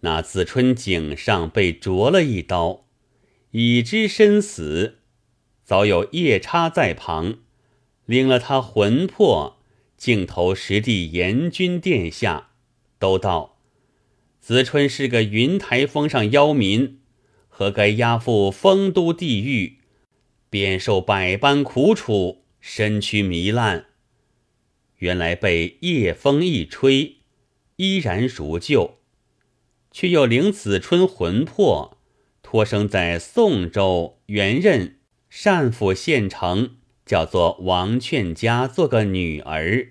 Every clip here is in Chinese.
那子春颈上被啄了一刀，已知身死，早有夜叉在旁，领了他魂魄，径投实地阎君殿下，都道子春是个云台峰上妖民，何该押赴丰都地狱，便受百般苦楚，身躯糜烂。原来被夜风一吹，依然如旧，却又领子春魂魄，托生在宋州元任单府县城，叫做王劝家，做个女儿。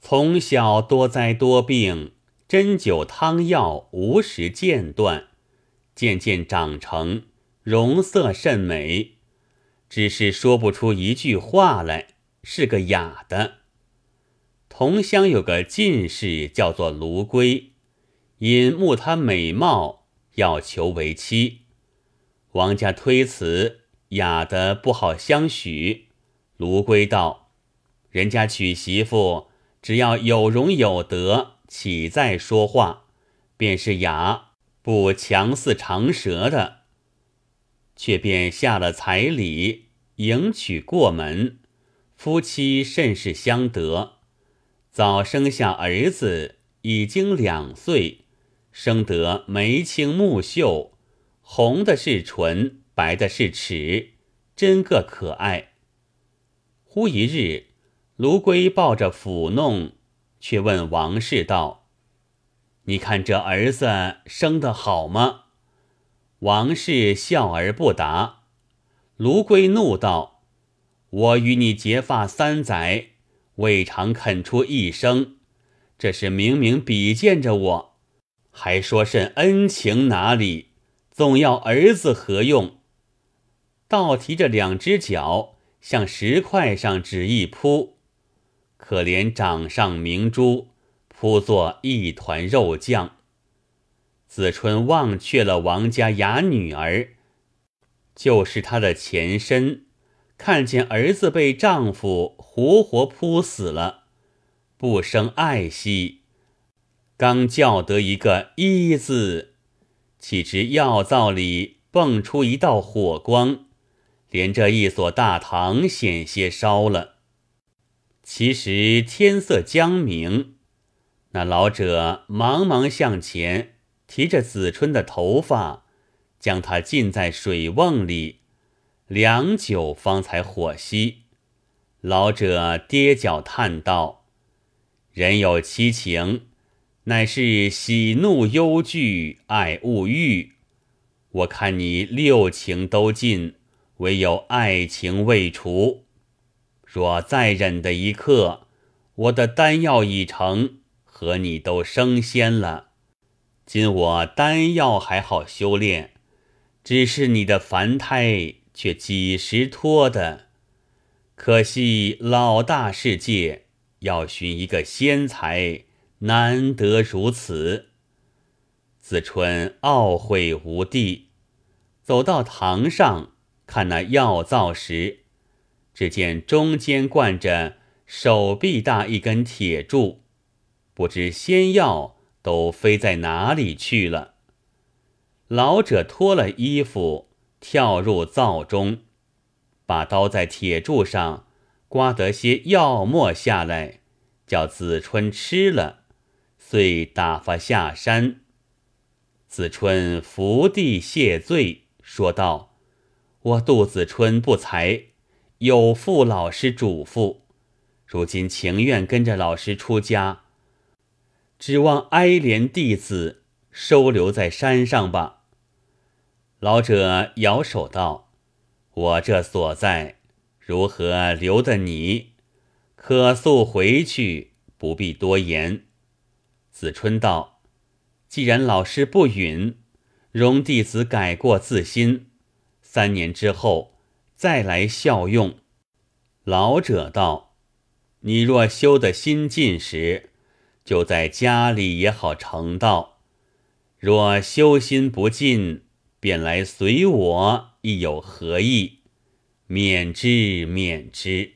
从小多灾多病，针灸汤药无时间断，渐渐长成，容色甚美，只是说不出一句话来，是个哑的。同乡有个进士，叫做卢龟，因慕她美貌，要求为妻。王家推辞，哑的不好相许。卢龟道：“人家娶媳妇，只要有容有德，岂在说话？便是哑，不强似长舌的。”却便下了彩礼，迎娶过门，夫妻甚是相得。早生下儿子，已经两岁，生得眉清目秀，红的是唇，白的是齿，真个可爱。忽一日，卢龟抱着抚弄，却问王氏道：“你看这儿子生得好吗？”王氏笑而不答。卢龟怒道：“我与你结发三载。”未尝肯出一声，这是明明比见着我，还说甚恩情哪里？总要儿子何用？倒提着两只脚向石块上只一扑，可怜掌上明珠扑作一团肉酱。子春忘却了王家哑女儿，就是他的前身。看见儿子被丈夫活活扑死了，不生爱惜，刚叫得一个“一”字，岂知药灶里蹦出一道火光，连这一所大堂险些烧了。其实天色将明，那老者忙忙向前，提着子春的头发，将他浸在水瓮里。良久方才火熄，老者跌脚叹道：“人有七情，乃是喜怒忧惧爱恶欲。我看你六情都尽，唯有爱情未除。若再忍的一刻，我的丹药已成，和你都升仙了。今我丹药还好修炼，只是你的凡胎。”却几时脱的？可惜老大世界要寻一个仙才，难得如此。子春懊悔无地，走到堂上看那药灶时，只见中间灌着手臂大一根铁柱，不知仙药都飞在哪里去了。老者脱了衣服。跳入灶中，把刀在铁柱上刮得些药沫下来，叫子春吃了，遂打发下山。子春伏地谢罪，说道：“我杜子春不才，有负老师嘱咐，如今情愿跟着老师出家，指望哀怜弟子收留在山上吧。”老者摇手道：“我这所在，如何留得你？可速回去，不必多言。”子春道：“既然老师不允，容弟子改过自新，三年之后再来效用。”老者道：“你若修得心尽时，就在家里也好成道；若修心不尽，”便来随我，亦有何意？免之，免之。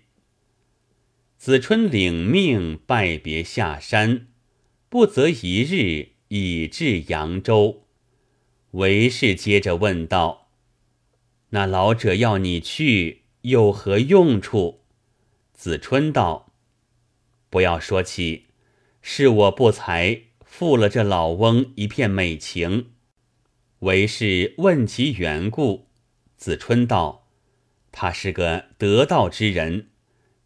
子春领命拜别下山，不择一日，已至扬州。韦氏接着问道：“那老者要你去，有何用处？”子春道：“不要说起，是我不才，负了这老翁一片美情。”韦氏问其缘故，子春道：“他是个得道之人，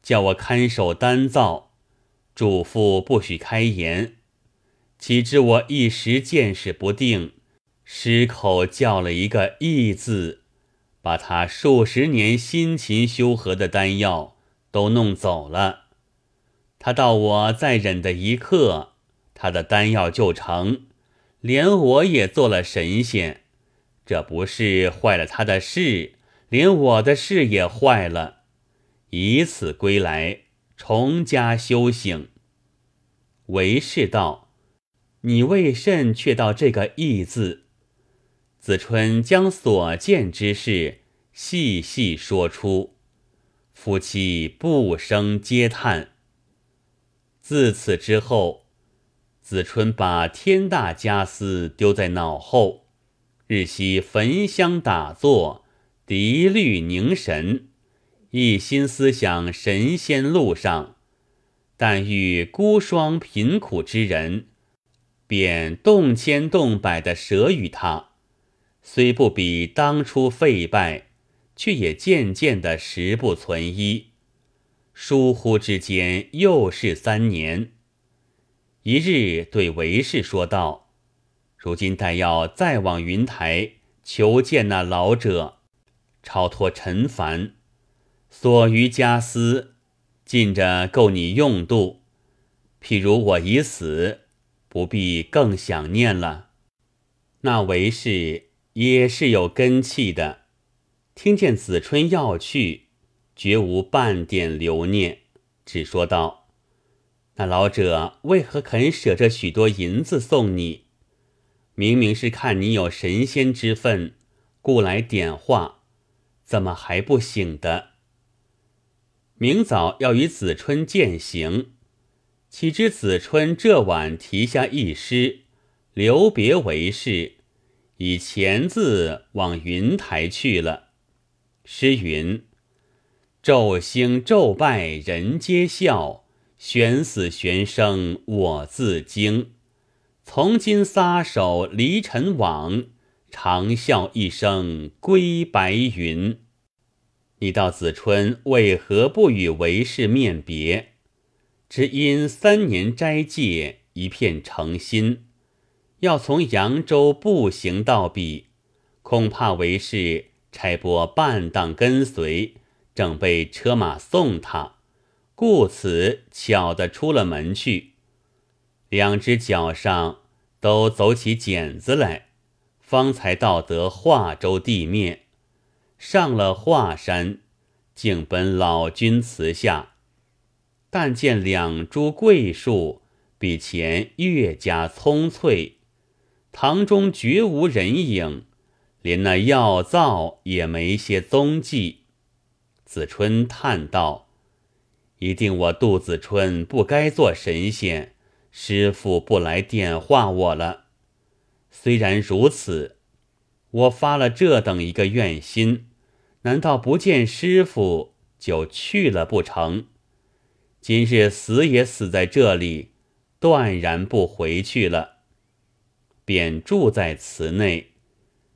叫我看守丹灶，嘱咐不许开言。岂知我一时见识不定，失口叫了一个义字，把他数十年辛勤修和的丹药都弄走了。他到我再忍的一刻，他的丹药就成，连我也做了神仙。”这不是坏了他的事，连我的事也坏了。以此归来，重加修行。为是道：“你为甚却道这个义字？”子春将所见之事细细说出，夫妻不生嗟叹。自此之后，子春把天大家私丢在脑后。日夕焚香打坐，涤虑凝神，一心思想神仙路上。但遇孤孀贫苦之人，便动千动百的舍与他。虽不比当初废败，却也渐渐的食不存一。疏忽之间，又是三年。一日对韦氏说道。如今待要再往云台求见那老者，超脱尘凡，所余家私尽着够你用度。譬如我已死，不必更想念了。那为氏也是有根气的，听见子春要去，绝无半点留念，只说道：“那老者为何肯舍这许多银子送你？”明明是看你有神仙之分，故来点化，怎么还不醒的？明早要与子春饯行，岂知子春这晚题下一诗，留别为是，以钱字往云台去了。诗云：“昼兴昼败人皆笑，玄死玄生我自惊。”从今撒手离尘网，长啸一声归白云。你道子春为何不与为氏面别？只因三年斋戒，一片诚心，要从扬州步行到彼，恐怕为是差拨半当跟随，正被车马送他，故此巧的出了门去。两只脚上都走起茧子来，方才到得华州地面，上了华山，竟奔老君祠下。但见两株桂树比前越加葱翠，堂中绝无人影，连那药灶也没些踪迹。子春叹道：“一定我杜子春不该做神仙。”师傅不来点化我了。虽然如此，我发了这等一个愿心，难道不见师傅就去了不成？今日死也死在这里，断然不回去了。便住在祠内，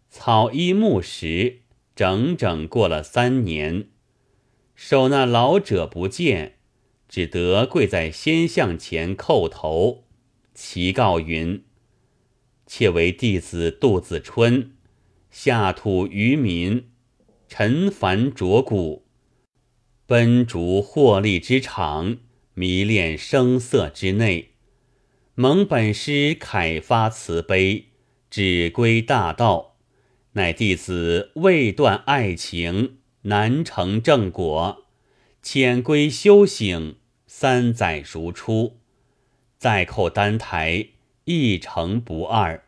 草衣木食，整整过了三年，守那老者不见。只得跪在仙像前叩头，祈告云：“妾为弟子杜子春，下土渔民，尘凡浊骨，奔逐获利之场，迷恋声色之内，蒙本师凯发慈悲，只归大道。乃弟子未断爱情，难成正果，潜归修行。”三载如初，再叩丹台，一成不二。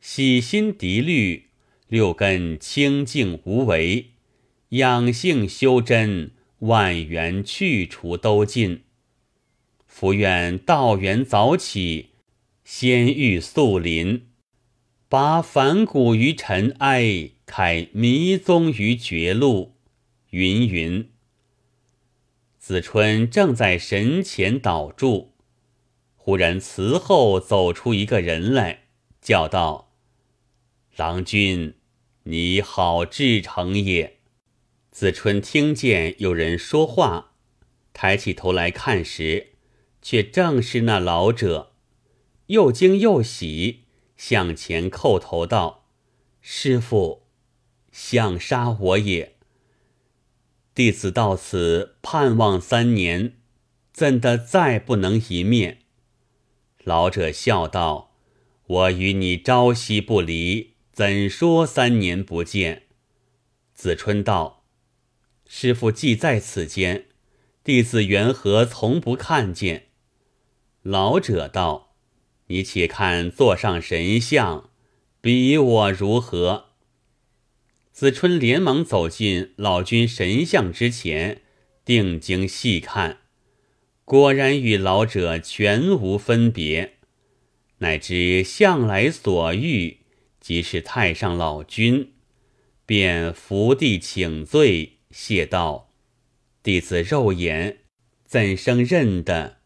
洗心涤虑，六根清净无为，养性修真，万缘去除都尽。福愿道缘早起，仙玉素林，拔凡骨于尘埃，开迷踪于绝路。云云。子春正在神前祷祝，忽然祠后走出一个人来，叫道：“郎君，你好至诚也。”子春听见有人说话，抬起头来看时，却正是那老者，又惊又喜，向前叩头道：“师傅，想杀我也。”弟子到此盼望三年，怎的再不能一面？老者笑道：“我与你朝夕不离，怎说三年不见？”子春道：“师傅既在此间，弟子缘何从不看见？”老者道：“你且看座上神像，比我如何？”子春连忙走进老君神像之前，定睛细看，果然与老者全无分别，乃知向来所遇即是太上老君，便伏地请罪，谢道：“弟子肉眼怎生认得？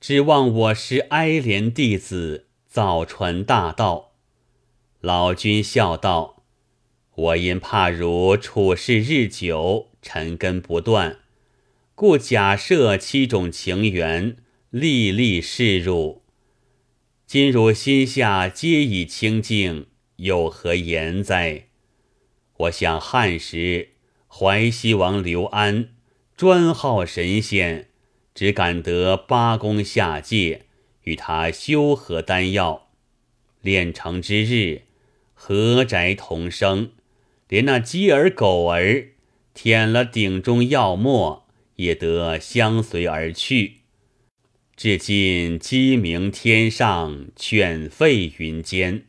指望我师哀怜弟子早传大道。”老君笑道。我因怕汝处事日久，尘根不断，故假设七种情缘，历历示汝。今汝心下皆已清净，有何言哉？我想汉时淮西王刘安专好神仙，只敢得八公下界，与他修合丹药，炼成之日，合宅同生。连那鸡儿狗儿舔了鼎中药末，也得相随而去。至今鸡鸣天上，犬吠云间。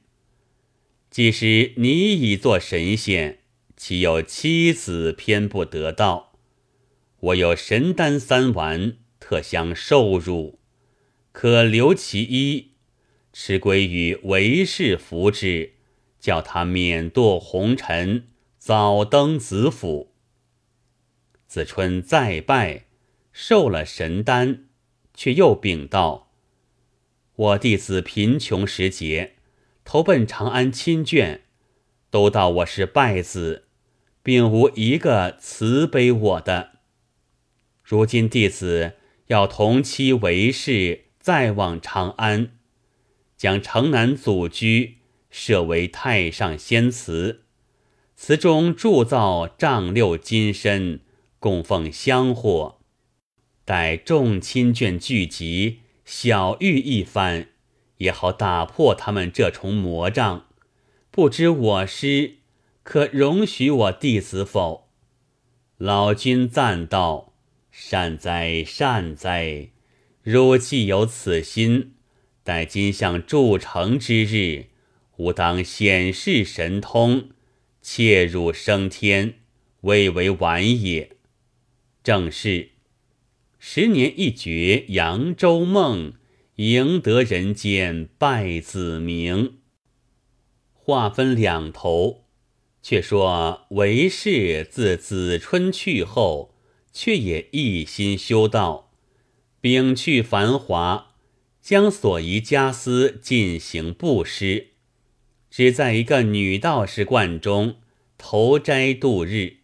即使你已做神仙，岂有妻子偏不得道？我有神丹三丸，特相受辱，可留其一，持归于为氏服之。叫他免堕红尘，早登子府。子春再拜，受了神丹，却又禀道：“我弟子贫穷时节，投奔长安亲眷，都道我是败子，并无一个慈悲我的。如今弟子要同妻为氏，再往长安，将城南祖居。”设为太上仙祠，祠中铸造丈六金身，供奉香火。待众亲眷聚集，小遇一番，也好打破他们这重魔障。不知我师可容许我弟子否？老君赞道：“善哉善哉！汝既有此心，待今向铸成之日。”吾当显示神通，切入升天，未为晚也。正是十年一觉扬州梦，赢得人间拜子名。话分两头，却说韦氏自子春去后，却也一心修道，摒去繁华，将所遗家私进行布施。只在一个女道士观中投斋度日。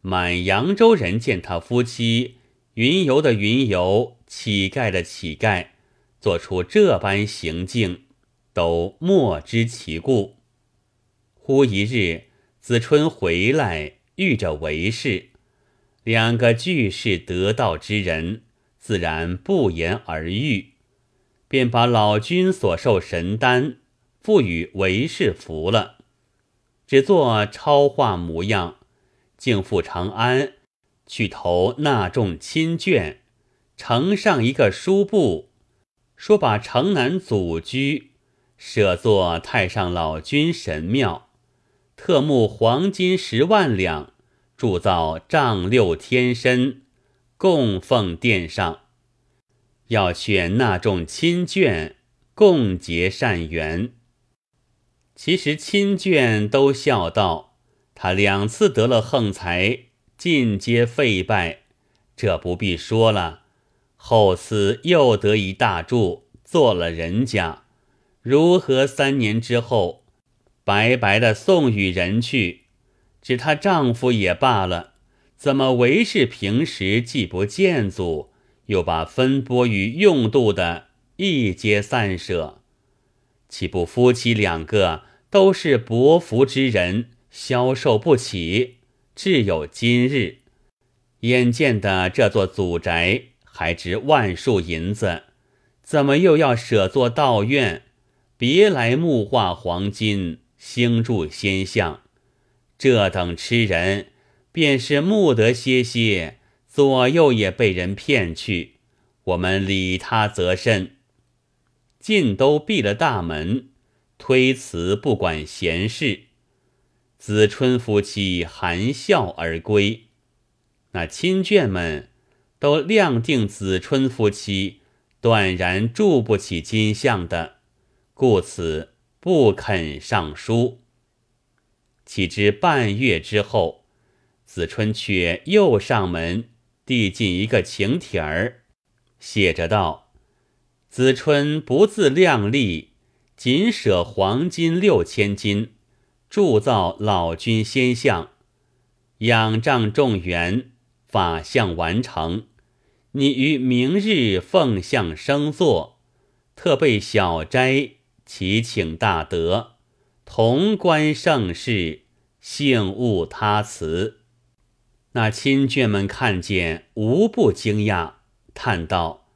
满扬州人见他夫妻云游的云游，乞丐的乞丐，做出这般行径，都莫知其故。忽一日，子春回来，遇着韦氏，两个俱是得道之人，自然不言而喻，便把老君所授神丹。赋予韦氏服了，只做超化模样，竟赴长安去投纳众亲眷，呈上一个书布，说把城南祖居舍作太上老君神庙，特募黄金十万两，铸造丈六天身，供奉殿上，要劝那众亲眷。共结善缘。其实亲眷都笑道：“他两次得了横财，尽皆废败，这不必说了。后次又得一大柱，做了人家，如何三年之后，白白的送与人去？指她丈夫也罢了，怎么为是平时既不见足，又把分拨与用度的一皆散舍？岂不夫妻两个？”都是薄福之人，消受不起，至有今日。眼见的这座祖宅还值万数银子，怎么又要舍作道院？别来木化黄金，兴筑仙像。这等痴人，便是慕得些些，左右也被人骗去。我们理他则甚。尽都闭了大门。推辞不管闲事，子春夫妻含笑而归。那亲眷们都量定子春夫妻断然住不起金像的，故此不肯上书。岂知半月之后，子春却又上门递进一个请帖儿，写着道：“子春不自量力。”仅舍黄金六千斤，铸造老君仙像，仰仗众缘，法相完成。你于明日奉相升座，特备小斋，其请大德，同观盛世，幸勿他辞。那亲眷们看见，无不惊讶，叹道：“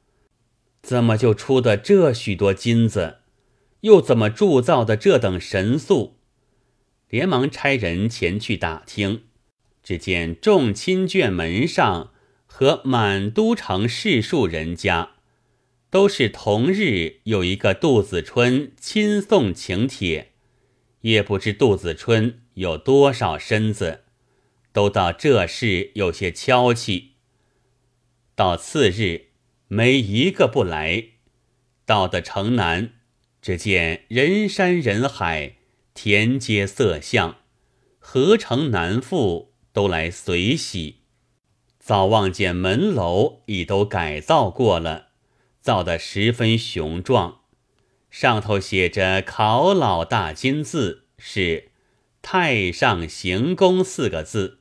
怎么就出的这许多金子？”又怎么铸造的这等神速？连忙差人前去打听，只见众亲眷门上和满都城士庶人家，都是同日有一个杜子春亲送请帖，也不知杜子春有多少身子，都到这事有些悄气。到次日，没一个不来，到的城南。只见人山人海，田街色相，何城南妇都来随喜。早望见门楼已都改造过了，造得十分雄壮，上头写着“考老大金字”，是“太上行宫”四个字。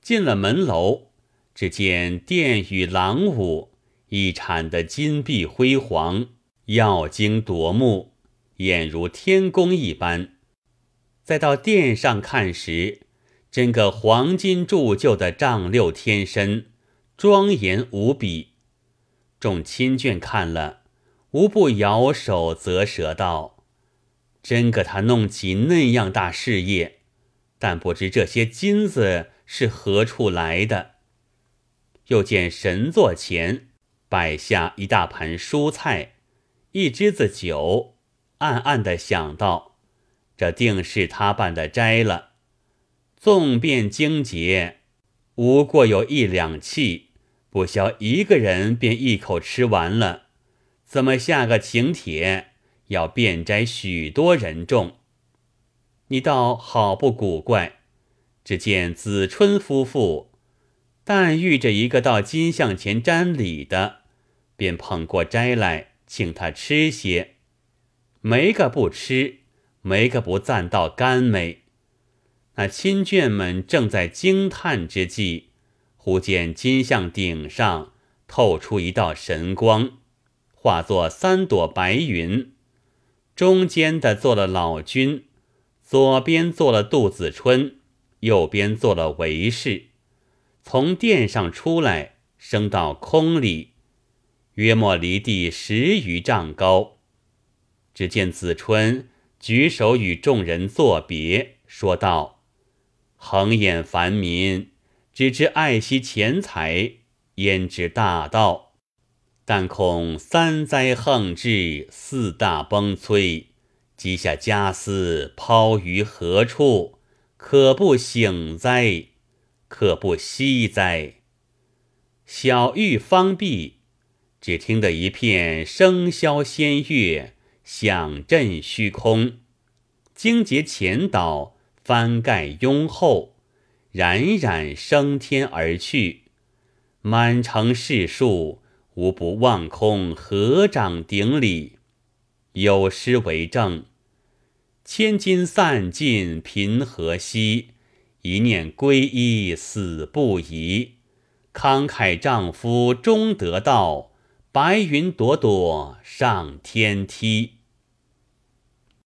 进了门楼，只见殿宇廊庑，一铲的金碧辉煌。耀睛夺目，俨如天宫一般。再到殿上看时，真个黄金铸就的丈六天身，庄严无比。众亲眷看了，无不摇手啧舌道：“真个他弄起那样大事业，但不知这些金子是何处来的。”又见神座前摆下一大盘蔬菜。一支子酒，暗暗的想到：这定是他办的斋了。纵便精节，无过有一两气，不消一个人便一口吃完了。怎么下个请帖，要遍摘许多人众？你倒好不古怪。只见子春夫妇，但遇着一个到金像前瞻礼的，便捧过斋来。请他吃些，没个不吃，没个不赞道甘美。那亲眷们正在惊叹之际，忽见金像顶上透出一道神光，化作三朵白云，中间的做了老君，左边做了杜子春，右边做了韦氏，从殿上出来，升到空里。约莫离地十余丈高，只见子春举手与众人作别，说道：“横眼凡民，只知爱惜钱财，焉知大道？但恐三灾横至，四大崩摧，积下家私抛于何处？可不醒哉？可不惜哉？小玉方毕。”只听得一片笙箫仙乐响震虚空，惊结前倒，翻盖拥后，冉冉升天而去。满城士庶无不望空合掌顶礼。有诗为证：“千金散尽贫何惜，一念归依死不移。慷慨丈夫终得道。”白云朵朵上天梯。